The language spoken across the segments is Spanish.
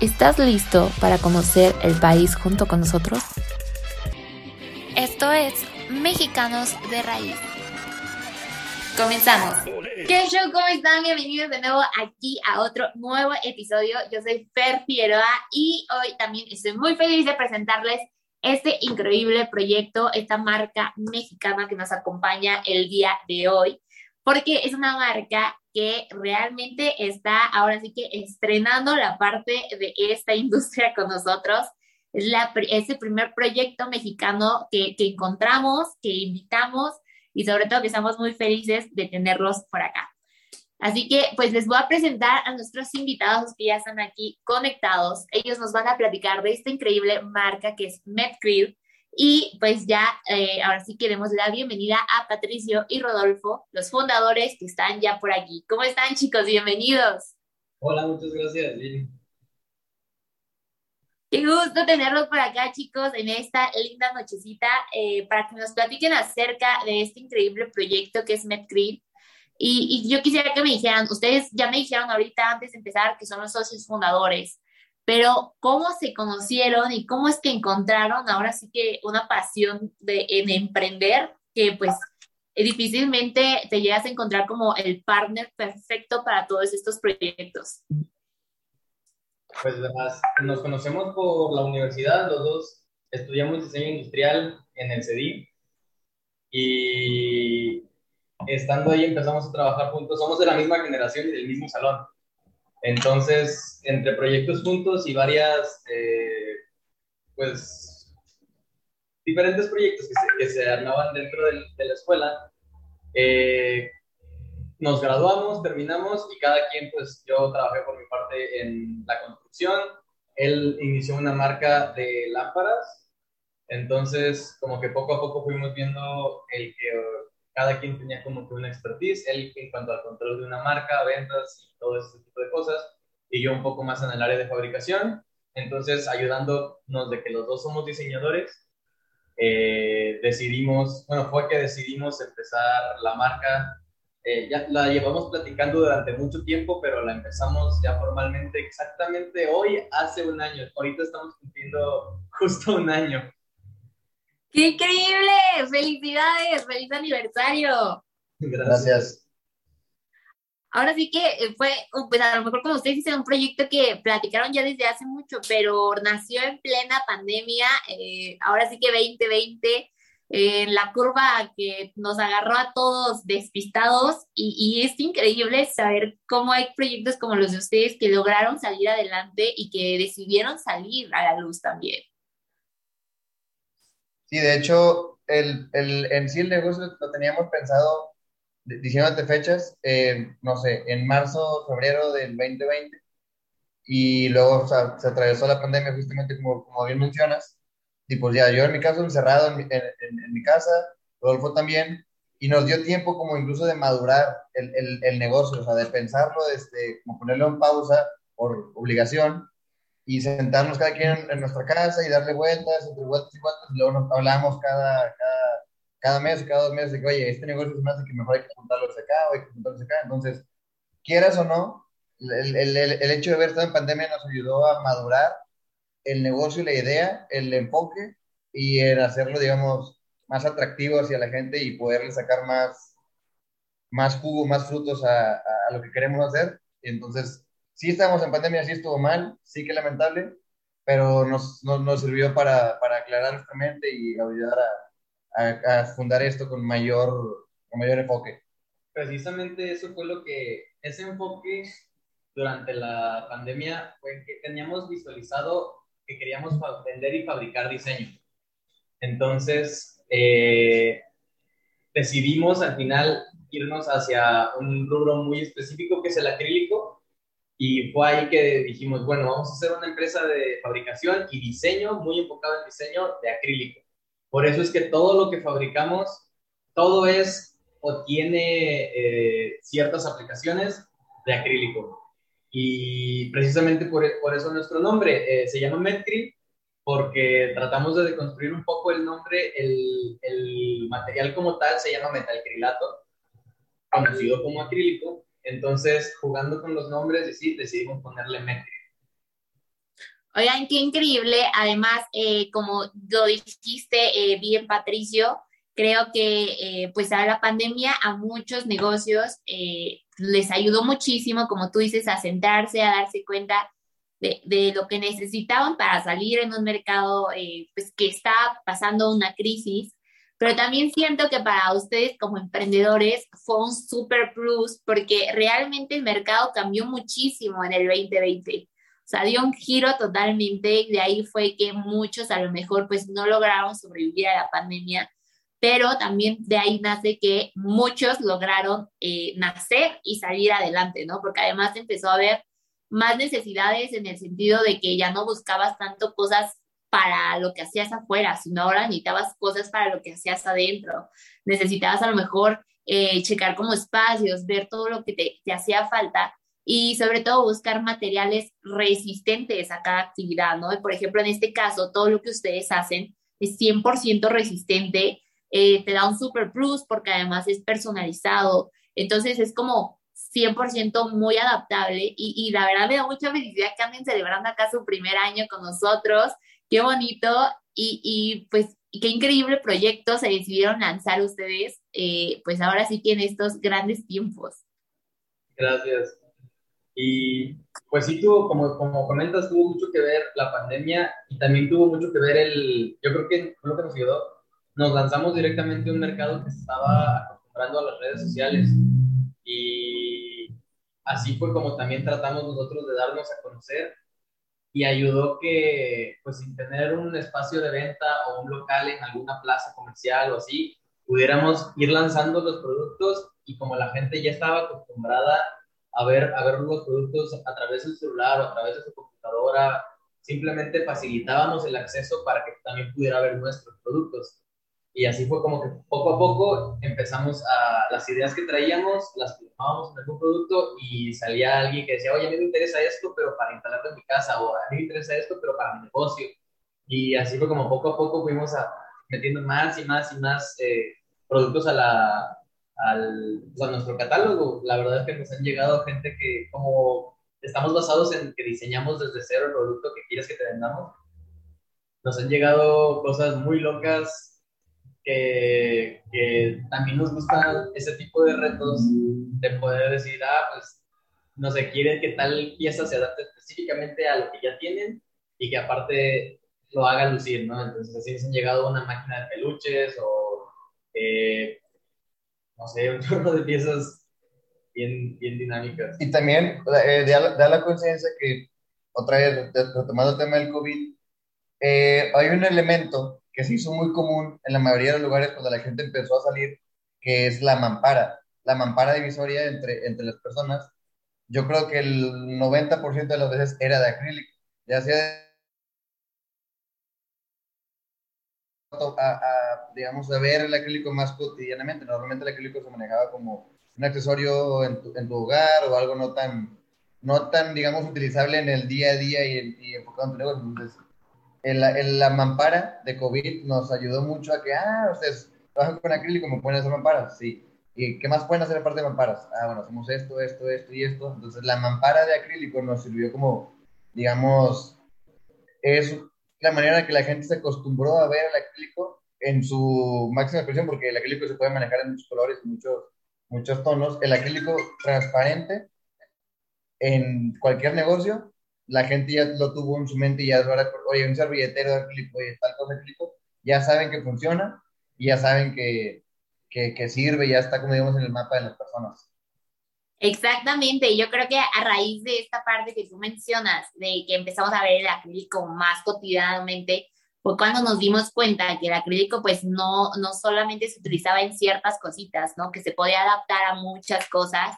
¿Estás listo para conocer el país junto con nosotros? Esto es Mexicanos de Raíz. Comenzamos. ¿Qué show? ¿Cómo están? Bienvenidos de nuevo aquí a otro nuevo episodio. Yo soy Fer Figueroa y hoy también estoy muy feliz de presentarles este increíble proyecto, esta marca mexicana que nos acompaña el día de hoy, porque es una marca que realmente está ahora sí que estrenando la parte de esta industria con nosotros. Es, la, el primer proyecto mexicano que, que encontramos, que invitamos y sobre todo que estamos muy felices de tenerlos por acá. Así que pues les voy a presentar a nuestros invitados que ya están aquí conectados. Ellos nos van a platicar de esta increíble marca que es MedCrew, y pues ya, eh, ahora sí queremos la bienvenida a Patricio y Rodolfo, los fundadores que están ya por aquí. ¿Cómo están chicos? Bienvenidos. Hola, muchas gracias, Lili. Qué gusto tenerlos por acá, chicos, en esta linda nochecita, eh, para que nos platiquen acerca de este increíble proyecto que es MedCreed. Y, y yo quisiera que me dijeran, ustedes ya me dijeron ahorita antes de empezar que son los socios fundadores pero cómo se conocieron y cómo es que encontraron ahora sí que una pasión de, en emprender, que pues difícilmente te llegas a encontrar como el partner perfecto para todos estos proyectos. Pues además, nos conocemos por la universidad, los dos estudiamos diseño industrial en el CEDI y estando ahí empezamos a trabajar juntos, somos de la misma generación y del mismo salón. Entonces, entre proyectos juntos y varias, eh, pues, diferentes proyectos que se, armaban dentro de la escuela, eh, nos graduamos, terminamos y cada quien, pues yo trabajé por mi parte en la construcción, él inició una marca de lámparas, entonces como que poco a poco fuimos viendo el que cada quien tenía como que una expertise, él en cuanto al control de una marca, ventas y todo ese tipo de cosas, y yo un poco más en el área de fabricación. Entonces, ayudándonos de que los dos somos diseñadores, eh, decidimos, bueno, fue que decidimos empezar la marca. Eh, ya la llevamos platicando durante mucho tiempo, pero la empezamos ya formalmente exactamente hoy, hace un año. Ahorita estamos cumpliendo justo un año. ¡Qué increíble! ¡Felicidades! ¡Feliz aniversario! Gracias. Ahora sí que eh, fue, pues a lo mejor como ustedes dicen, un proyecto que platicaron ya desde hace mucho, pero nació en plena pandemia, eh, ahora sí que 2020, en la curva que nos agarró a todos despistados y, y, es increíble saber cómo hay proyectos como los de ustedes que lograron salir adelante y que decidieron salir a la luz también. Sí, de hecho, el, el, en sí el negocio lo teníamos pensado, diciéndote fechas, no sé, en marzo, febrero del 2020, y luego se atravesó la pandemia justamente como, como bien mencionas, y pues ya, yo en mi caso encerrado en, en, en mi casa, Rodolfo también, y nos dio tiempo como incluso de madurar el, el, el negocio, o sea, de pensarlo, desde, como ponerlo en pausa por obligación, y sentarnos cada quien en, nuestra casa y darle vueltas, entre vueltas y vueltas, y luego nos hablamos cada, cada, cada mes, cada dos meses, de que, oye, este negocio me hace que mejor hay que juntarlo hacia acá o hay que juntarlo hacia acá. Entonces, quieras o no, el, el, el, hecho de haber estado en pandemia nos ayudó a madurar el negocio la idea, el enfoque y en hacerlo, digamos, más atractivo hacia la gente y poderle sacar más, más jugo, más frutos a, a, a lo que queremos hacer. Entonces, sí estábamos en pandemia, sí estuvo mal, sí que lamentable, pero nos, nos, nos sirvió para, para, aclarar nuestra mente y ayudar a, a, fundar esto con mayor, con mayor enfoque. Precisamente eso fue lo que, ese enfoque durante la pandemia fue que teníamos visualizado que queríamos vender y fabricar diseño. Entonces, eh, decidimos al final irnos hacia un rubro muy específico que es el acrílico Y fue ahí que dijimos, bueno, vamos a hacer una empresa de fabricación y diseño, muy enfocado en diseño de acrílico. Por eso es que todo lo que fabricamos, todo es o tiene eh, ciertas aplicaciones de acrílico. Y precisamente por, por eso nuestro nombre eh, se llama Metcri, porque tratamos de deconstruir un poco el nombre, el, el material como tal se llama metalcrilato, conocido como acrílico, entonces jugando con los nombres decidimos ponerle Metri. Oigan, qué increíble. Además, eh, como lo dijiste eh, bien, Patricio, creo que eh, pues a la pandemia a muchos negocios les ayudó muchísimo, como tú dices, a sentarse, a darse cuenta de, lo que necesitaban para salir en un mercado pues que está pasando una crisis. Pero también siento que para ustedes como emprendedores fue un super plus porque realmente el mercado cambió muchísimo en el 2020 o sea, dio un giro totalmente y de ahí fue que muchos a lo mejor pues no lograron sobrevivir a la pandemia, pero también de ahí nace que muchos lograron eh, nacer y salir adelante, ¿no? Porque además empezó a haber más necesidades en el sentido de que ya no buscabas tanto cosas para lo que hacías afuera, sino ahora necesitabas cosas para lo que hacías adentro. Necesitabas a lo mejor eh, checar como espacios, ver todo lo que te, hacía falta y sobre todo buscar materiales resistentes a cada actividad, ¿no? Por ejemplo, en este caso, todo lo que ustedes hacen es 100% resistente, eh, te da un super plus porque además es personalizado, entonces es como 100% muy adaptable y, y, la verdad me da mucha felicidad que anden celebrando acá su primer año con nosotros, qué bonito y, y pues qué increíble proyecto se decidieron lanzar ustedes, eh, pues ahora sí que en estos grandes tiempos. Gracias. Y pues sí tuvo, como, como comentas, tuvo mucho que ver la pandemia y también tuvo mucho que ver el, yo creo que lo que nos ayudó, nos lanzamos directamente a un mercado que se estaba acostumbrando a las redes sociales y así fue como también tratamos nosotros de darnos a conocer y ayudó que, pues sin tener un espacio de venta o un local en alguna plaza comercial o así, pudiéramos ir lanzando los productos y como la gente ya estaba acostumbrada a ver, a ver los productos a través del celular o a través de su computadora. Simplemente facilitábamos el acceso para que también pudiera ver nuestros productos. Y así fue como que poco a poco empezamos a las ideas que traíamos, las plasmábamos en algún producto y salía alguien que decía, oye, a mí me interesa esto, pero para instalarlo en mi casa, o a mí me interesa esto, pero para mi negocio. Y así fue como poco a poco fuimos a, metiendo más y más y más eh, productos a la, al, pues, a nuestro catálogo. La verdad es que nos han llegado gente que como estamos basados en que diseñamos desde cero el producto que quieres que te vendamos, nos han llegado cosas muy locas que, que también nos gustan ese tipo de retos de poder decir, ah, pues, no sé, quieren que tal pieza se adapte específicamente a lo que ya tienen y que aparte lo haga lucir, ¿no? Entonces así nos han llegado una máquina de peluches o eh, no sé, un chorro de piezas bien, bien dinámicas. Y también eh, da, la conciencia que, otra vez, retomando el tema del COVID, eh, hay un elemento que se hizo muy común en la mayoría de los lugares cuando la gente empezó a salir, que es la mampara, la mampara divisoria entre, entre las personas. Yo creo que el 90% de las veces era de acrílico, ya sea a, digamos, a ver el acrílico más cotidianamente. Normalmente el acrílico se manejaba como un accesorio en tu, en tu hogar o algo no tan, no tan, digamos, utilizable en el día a día y, y enfocado en tu negocio. Entonces, en la, en la, mampara de COVID nos ayudó mucho a que, ah, ustedes trabajan con acrílico, me pueden hacer mamparas, sí. ¿Y qué más pueden hacer aparte de mamparas? Ah, bueno, hacemos esto, esto, esto y esto. Entonces, la mampara de acrílico nos sirvió como, digamos, es la manera en que la gente se acostumbró a ver el acrílico en su máxima expresión, porque el acrílico se puede manejar en muchos colores, muchos, muchos tonos. El acrílico transparente en cualquier negocio, la gente ya lo tuvo en su mente y ya ahora, oye, un servilletero de acrílico, oye, tal cosa de acrílico, ya saben que funciona y ya saben que, que, que sirve, ya está como digamos en el mapa de las personas. Exactamente, yo creo que a raíz de esta parte que tú mencionas, de que empezamos a ver el acrílico más cotidianamente, fue cuando nos dimos cuenta que el acrílico pues no, no solamente se utilizaba en ciertas cositas, ¿no? Que se podía adaptar a muchas cosas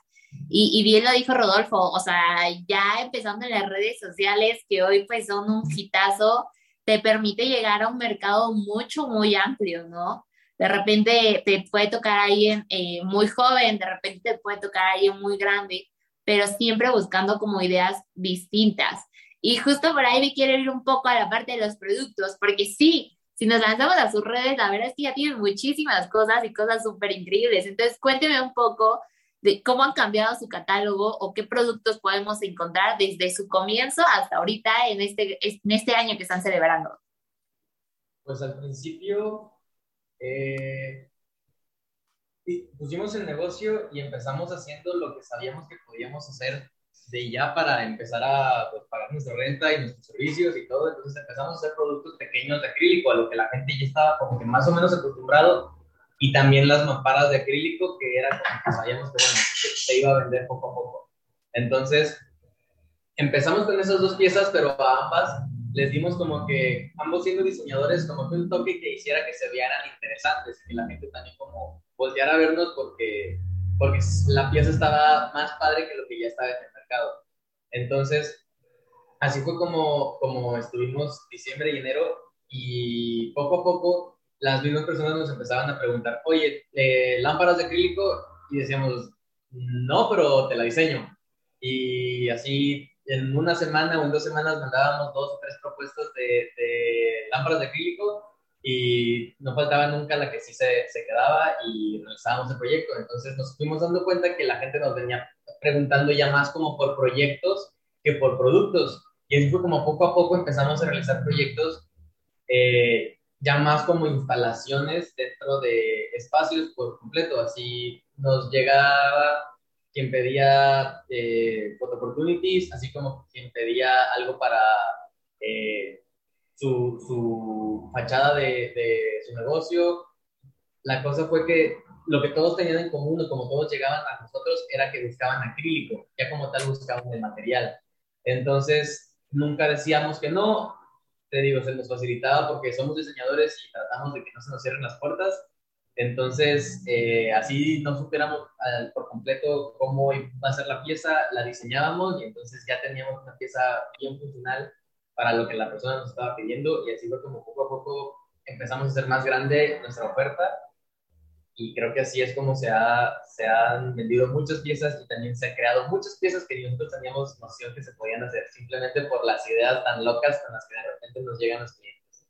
Y, bien lo dijo Rodolfo, o sea, ya empezando en las redes sociales, que hoy pues son un hitazo, te permite llegar a un mercado mucho, muy amplio, ¿no? De repente te puede tocar a alguien eh, muy joven, de repente te puede tocar a alguien muy grande, pero siempre buscando como ideas distintas. Y justo por ahí me quiero ir un poco a la parte de los productos, porque sí, si nos lanzamos a sus redes, la verdad es que ya tienen muchísimas cosas y cosas súper increíbles. Entonces, cuénteme un poco de cómo han cambiado su catálogo o qué productos podemos encontrar desde su comienzo hasta ahorita en este, en este año que están celebrando. Pues al principio eh, pusimos el negocio y empezamos haciendo lo que sabíamos que podíamos hacer de ya para empezar a pues, pagar nuestra renta y nuestros servicios y todo. Entonces empezamos a hacer productos pequeños de acrílico, a lo que la gente ya estaba como que más o menos acostumbrado. Y también las mamparas de acrílico, que era como que sabíamos que, bueno, se iba a vender poco a poco. Entonces empezamos con esas dos piezas, pero a ambas les dimos como que, ambos siendo diseñadores, como que un toque que hiciera que se vieran interesantes, que la gente también como volteara a vernos porque, porque la pieza estaba más padre que lo que ya estaba en el mercado. Entonces, así fue como, como estuvimos diciembre y enero y poco a poco las mismas personas nos empezaban a preguntar, oye, eh, lámparas de acrílico y decíamos, no, pero te la diseño. Y así en una semana o en dos semanas mandábamos dos o tres propuestas de, lámparas de acrílico y no faltaba nunca la que sí se, se, quedaba y realizábamos el proyecto. Entonces nos fuimos dando cuenta que la gente nos venía preguntando ya más como por proyectos que por productos. Y así fue como poco a poco empezamos a realizar proyectos eh, ya más como instalaciones dentro de espacios por completo. Así nos llegaba quien pedía eh, opportunities, así como quien pedía algo para eh, su, su, fachada de, de, su negocio. La cosa fue que lo que todos tenían en común, como todos llegaban a nosotros, era que buscaban acrílico, ya como tal buscaban el material. Entonces, nunca decíamos que no, te digo, se nos facilitaba porque somos diseñadores y tratamos de que no se nos cierren las puertas, entonces, eh, así no supiéramos por completo cómo iba a ser la pieza, la diseñábamos y entonces ya teníamos una pieza bien funcional para lo que la persona nos estaba pidiendo y así fue como poco a poco empezamos a hacer más grande nuestra oferta y creo que así es como se, ha, se han vendido muchas piezas y también se han creado muchas piezas que nosotros teníamos noción que se podían hacer simplemente por las ideas tan locas con las que de repente nos llegan los clientes.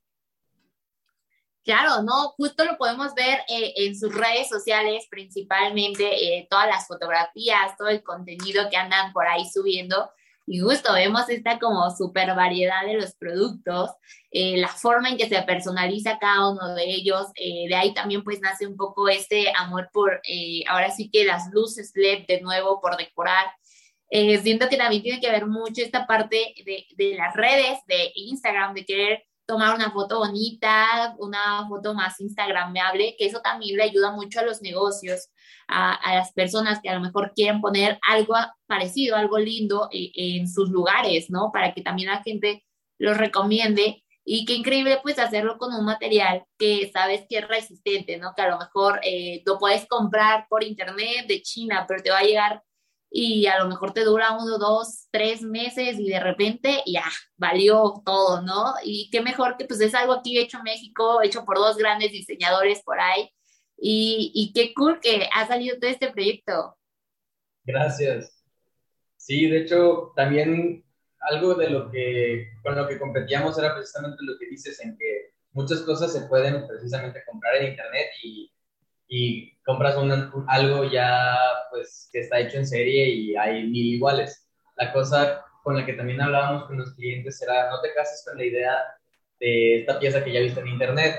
Claro, no, justo lo podemos ver eh, en sus redes sociales, principalmente eh, todas las fotografías, todo el contenido que andan por ahí subiendo. Y justo vemos esta como super variedad de los productos, eh, la forma en que se personaliza cada uno de ellos. de ahí también pues nace un poco este amor por, ahora sí que las luces LED de nuevo por decorar. siento que también tiene que ver mucho esta parte de, de las redes, de Instagram, de querer tomar una foto bonita, una foto más instagramable, que eso también le ayuda mucho a los negocios, a, las personas que a lo mejor quieren poner algo parecido, algo lindo en, en sus lugares, ¿no? Para que también la gente los recomiende y qué increíble pues hacerlo con un material que sabes que es resistente, ¿no? Que a lo mejor eh, lo puedes comprar por internet de China, pero te va a llegar y a lo mejor te dura uno, dos, tres meses y de repente ya valió todo, ¿no? Y qué mejor que pues es algo aquí hecho en México, hecho por dos grandes diseñadores por ahí. Y, y qué cool que ha salido todo este proyecto. Gracias. Sí, de hecho, también algo de lo que, con lo que competíamos era precisamente lo que dices, en que muchas cosas se pueden precisamente comprar en internet y y compras un, algo ya pues que está hecho en serie y hay mil iguales. La cosa con la que también hablábamos con los clientes era no te cases con la idea de esta pieza que ya viste en internet.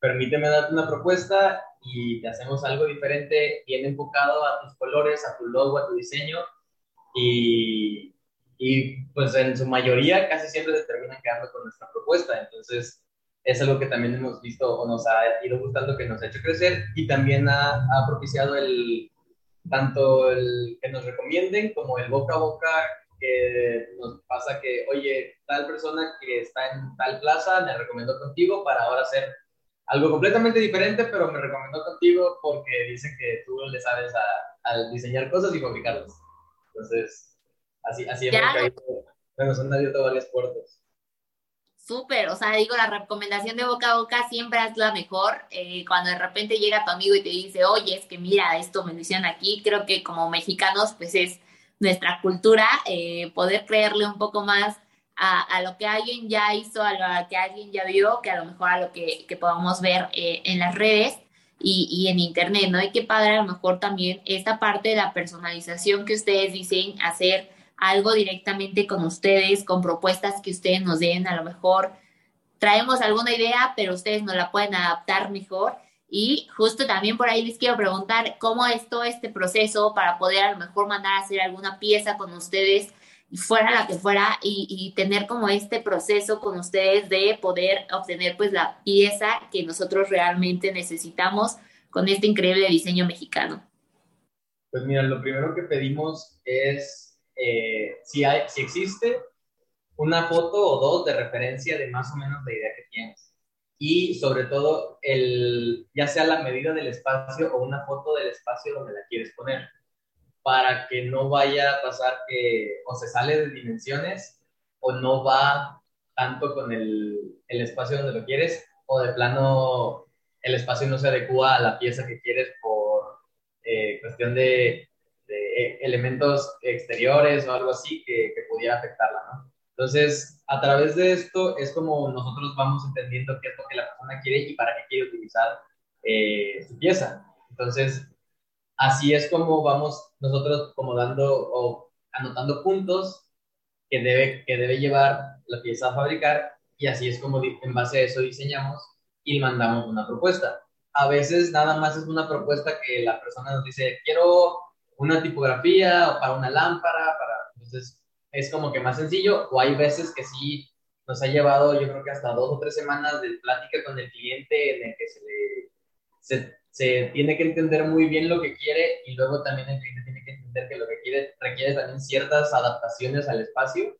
Permíteme darte una propuesta y te hacemos algo diferente, bien enfocado a tus colores, a tu logo, a tu diseño y, y pues en su mayoría casi siempre se terminan quedando con nuestra propuesta. Entonces, es algo que también hemos visto o nos ha ido gustando, que nos ha hecho crecer y también ha, ha propiciado el, tanto el que nos recomienden como el boca a boca que nos pasa que, oye, tal persona que está en tal plaza me recomendó contigo para ahora hacer algo completamente diferente, pero me recomendó contigo porque dicen que tú le sabes a, a diseñar cosas y fabricarlas. Entonces, así, así hemos caído, bueno, abierto varias puertas. Súper, o sea, digo, la recomendación de boca a boca siempre es la mejor. Eh, cuando de repente llega tu amigo y te dice, oye, es que mira, esto me dicen aquí, creo que como mexicanos, pues es nuestra cultura, eh, poder creerle un poco más a, a, lo que alguien ya hizo, a lo que alguien ya vio, que a lo mejor a lo que, que podamos ver eh, en las redes y, y, en internet, ¿no? Y qué padre a lo mejor también esta parte de la personalización que ustedes dicen hacer algo directamente con ustedes, con propuestas que ustedes nos den, a lo mejor traemos alguna idea, pero ustedes nos la pueden adaptar mejor. Y justo también por ahí les quiero preguntar cómo es todo este proceso para poder a lo mejor mandar a hacer alguna pieza con ustedes, fuera la que fuera, y, y tener como este proceso con ustedes de poder obtener pues la pieza que nosotros realmente necesitamos con este increíble diseño mexicano. Pues mira, lo primero que pedimos es eh, si, hay, si existe una foto o dos de referencia de más o menos la idea que tienes. Y sobre todo, el, ya sea la medida del espacio o una foto del espacio donde la quieres poner, para que no vaya a pasar que o se sale de dimensiones o no va tanto con el, el espacio donde lo quieres o de plano el espacio no se adecua a la pieza que quieres por eh, cuestión de de elementos exteriores o algo así que, que, pudiera afectarla, ¿no? Entonces, a través de esto es como nosotros vamos entendiendo qué es lo que la persona quiere y para qué quiere utilizar eh, su pieza. Entonces, así es como vamos nosotros como dando o anotando puntos que debe, que debe llevar la pieza a fabricar y así es como en base a eso diseñamos y mandamos una propuesta. A veces nada más es una propuesta que la persona nos dice, quiero una tipografía o para una lámpara, para, entonces es como que más sencillo, o hay veces que sí nos ha llevado, yo creo que hasta dos o tres semanas de plática con el cliente en el que se, se tiene que entender muy bien lo que quiere y luego también el cliente tiene que entender que lo que quiere requiere también ciertas adaptaciones al espacio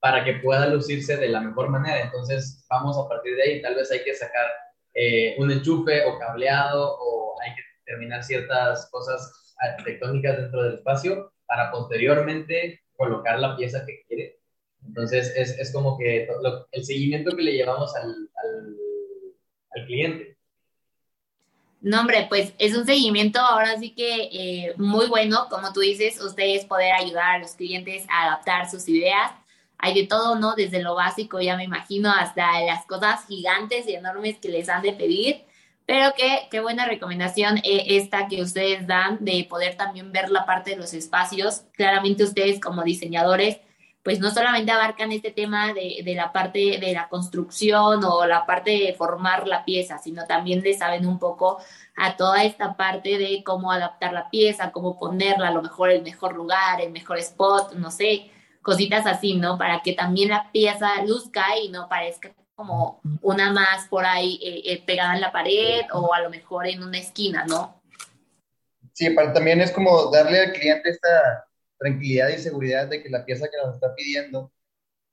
para que pueda lucirse de la mejor manera. Entonces, vamos a partir de ahí. Tal vez hay que sacar eh, un enchufe o cableado o hay que terminar ciertas cosas arquitectónicas dentro del espacio para posteriormente colocar la pieza que quiere. Entonces, es, es como que lo, el seguimiento que le llevamos al, al, al, cliente. No, hombre, pues es un seguimiento ahora sí que eh, muy bueno, como tú dices, ustedes poder ayudar a los clientes a adaptar sus ideas. Hay de todo, ¿no? Desde lo básico, ya me imagino, hasta las cosas gigantes y enormes que les han de pedir. Pero qué, qué buena recomendación eh, esta que ustedes dan de poder también ver la parte de los espacios. Claramente ustedes como diseñadores, pues no solamente abarcan este tema de, de la parte de la construcción o la parte de formar la pieza, sino también le saben un poco a toda esta parte de cómo adaptar la pieza, cómo ponerla, a lo mejor el mejor lugar, el mejor spot, no sé, cositas así, ¿no? Para que también la pieza luzca y no parezca como una más por ahí eh, eh, pegada en la pared o a lo mejor en una esquina, ¿no? Sí, pero también es como darle al cliente esta tranquilidad y seguridad de que la pieza que nos está pidiendo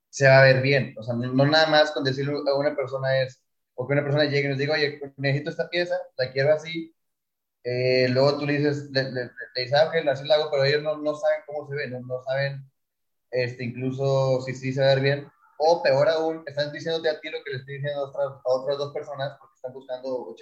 se va a ver bien. O sea, no, nada más con decirle a una persona es, o que una persona llegue y nos diga, oye, necesito esta pieza, la quiero así. Eh, luego tú le dices, le, le, le dices, ah, ok, así la hago, pero ellos no, no saben cómo se ve, no, no saben este, incluso si sí se va a ver bien. O peor aún, están diciéndote a ti lo que le estoy diciendo a otras, a otras dos personas porque están buscando,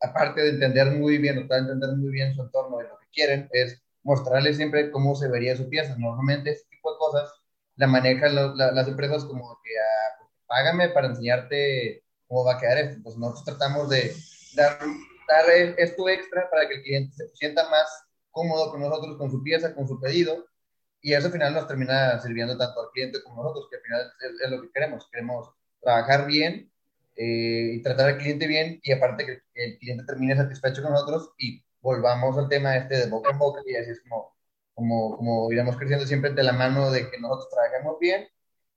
aparte de entender muy bien, o de entender muy bien su entorno y lo que quieren, es mostrarles siempre cómo se vería su pieza. Normalmente este tipo de cosas la manejan la, las empresas como que ah, págame para enseñarte cómo va a quedar esto. Pues nosotros tratamos de dar, dar esto extra para que el cliente se sienta más cómodo con nosotros, con su pieza, con su pedido y eso al final nos termina sirviendo tanto al cliente como a nosotros, que al final es, lo que queremos. Queremos trabajar bien eh, y tratar al cliente bien y aparte que, que, el cliente termine satisfecho con nosotros y volvamos al tema este de boca en boca y así es como, como, como iremos creciendo siempre de la mano de que nosotros trabajemos bien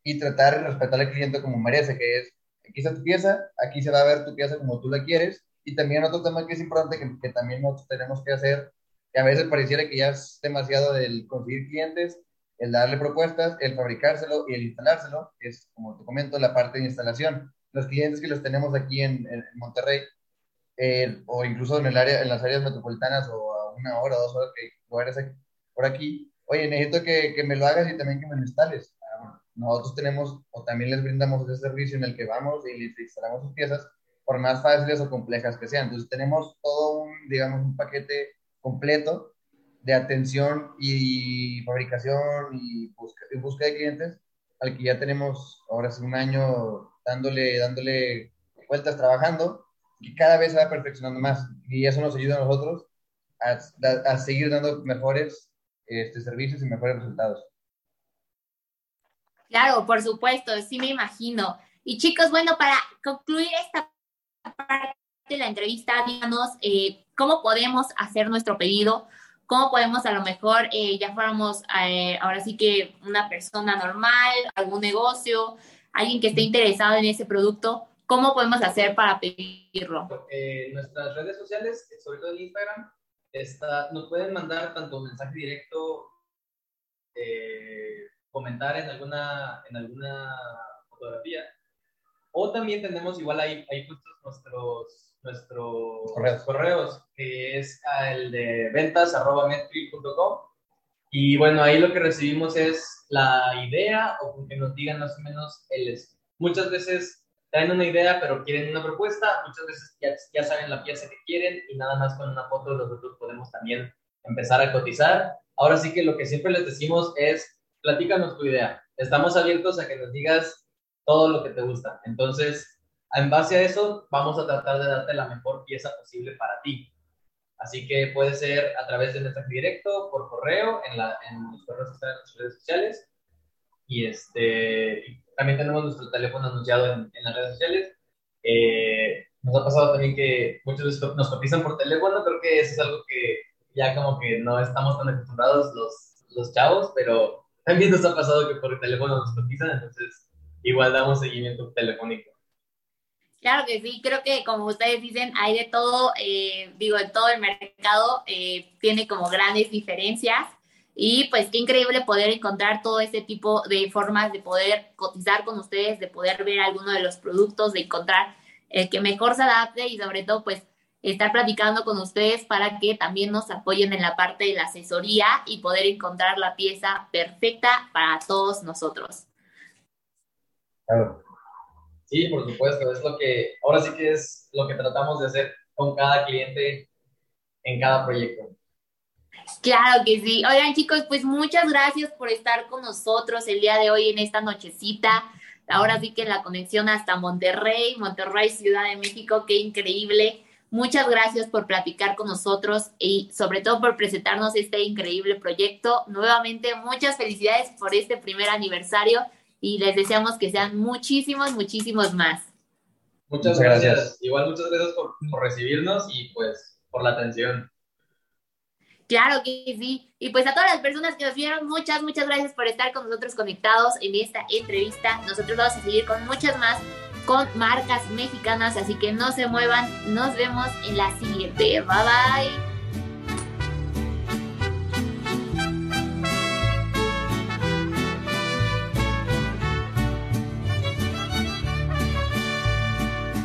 y tratar de respetar al cliente como merece, que es, aquí está tu pieza, aquí se va a ver tu pieza como tú la quieres y también otro tema que es importante que, que también nosotros tenemos que hacer que a veces pareciera que ya es demasiado el conseguir clientes, el darle propuestas, el fabricárselo y el instalárselo, es como te comento la parte de instalación. Los clientes que los tenemos aquí en, en Monterrey, eh, o incluso en, el área, en las áreas metropolitanas o a una hora, dos horas que lugares por aquí, oye, necesito que, que, me lo hagas y también que me lo instales. Ah, nosotros tenemos, o también les brindamos ese servicio en el que vamos y les instalamos sus piezas, por más fáciles o complejas que sean. Entonces tenemos todo un, digamos, un paquete completo de atención y fabricación y busca, de clientes al que ya tenemos ahora hace un año dándole, dándole vueltas trabajando y cada vez se va perfeccionando más y eso nos ayuda a nosotros a, a seguir dando mejores este, servicios y mejores resultados. Claro, por supuesto, sí me imagino. Y chicos, bueno, para concluir esta parte de la entrevista, díganos eh, cómo podemos hacer nuestro pedido, cómo podemos a lo mejor, eh, ya fuéramos eh, ahora sí que una persona normal, algún negocio, alguien que esté interesado en ese producto, ¿cómo podemos hacer para pedirlo? nuestras redes sociales, sobre todo en Instagram, nos pueden mandar tanto mensaje directo, comentar en alguna, en alguna fotografía, o también tenemos igual ahí, ahí puestos nuestros nuestros correos. correos, que es el de ventas arroba Y bueno, ahí lo que recibimos es la idea o que nos digan más o menos el... Muchas veces traen una idea pero quieren una propuesta, muchas veces ya, ya saben la pieza que quieren y nada más con una foto nosotros podemos también empezar a cotizar. Ahora sí que lo que siempre les decimos es, platícanos tu idea. Estamos abiertos a que nos digas todo lo que te gusta. Entonces, en base a eso, vamos a tratar de darte la mejor pieza posible para ti. Así que puede ser a través de mensaje directo, por correo, en, la, en los correos que están en las redes sociales. Y este, también tenemos nuestro teléfono anunciado en, en las redes sociales. Eh, nos ha pasado también que muchos nos cotizan por teléfono. Creo que eso es algo que ya como que no estamos tan acostumbrados los, los chavos, pero también nos ha pasado que por teléfono nos cotizan, entonces igual damos seguimiento telefónico. Claro que sí, creo que como ustedes dicen, hay de todo, eh, digo, en todo el mercado eh, tiene como grandes diferencias y pues qué increíble poder encontrar todo este tipo de formas de poder cotizar con ustedes, de poder ver alguno de los productos, de encontrar el que mejor se adapte y sobre todo pues estar platicando con ustedes para que también nos apoyen en la parte de la asesoría y poder encontrar la pieza perfecta para todos nosotros. Claro. Sí, por supuesto, es lo que, ahora sí que es lo que tratamos de hacer con cada cliente en cada proyecto. Claro que sí. Oigan chicos, pues muchas gracias por estar con nosotros el día de hoy en esta nochecita. Ahora sí que la conexión hasta Monterrey, Monterrey, Ciudad de México, qué increíble. Muchas gracias por platicar con nosotros y sobre todo por presentarnos este increíble proyecto. Nuevamente, muchas felicidades por este primer aniversario y les deseamos que sean muchísimos, muchísimos más. Muchas gracias. Igual muchas gracias por, por, recibirnos y pues por la atención. Claro que sí. Y pues a todas las personas que nos vieron, muchas, muchas gracias por estar con nosotros conectados en esta entrevista. Nosotros vamos a seguir con muchas más, con marcas mexicanas, así que no se muevan. Nos vemos en la siguiente. Bye bye.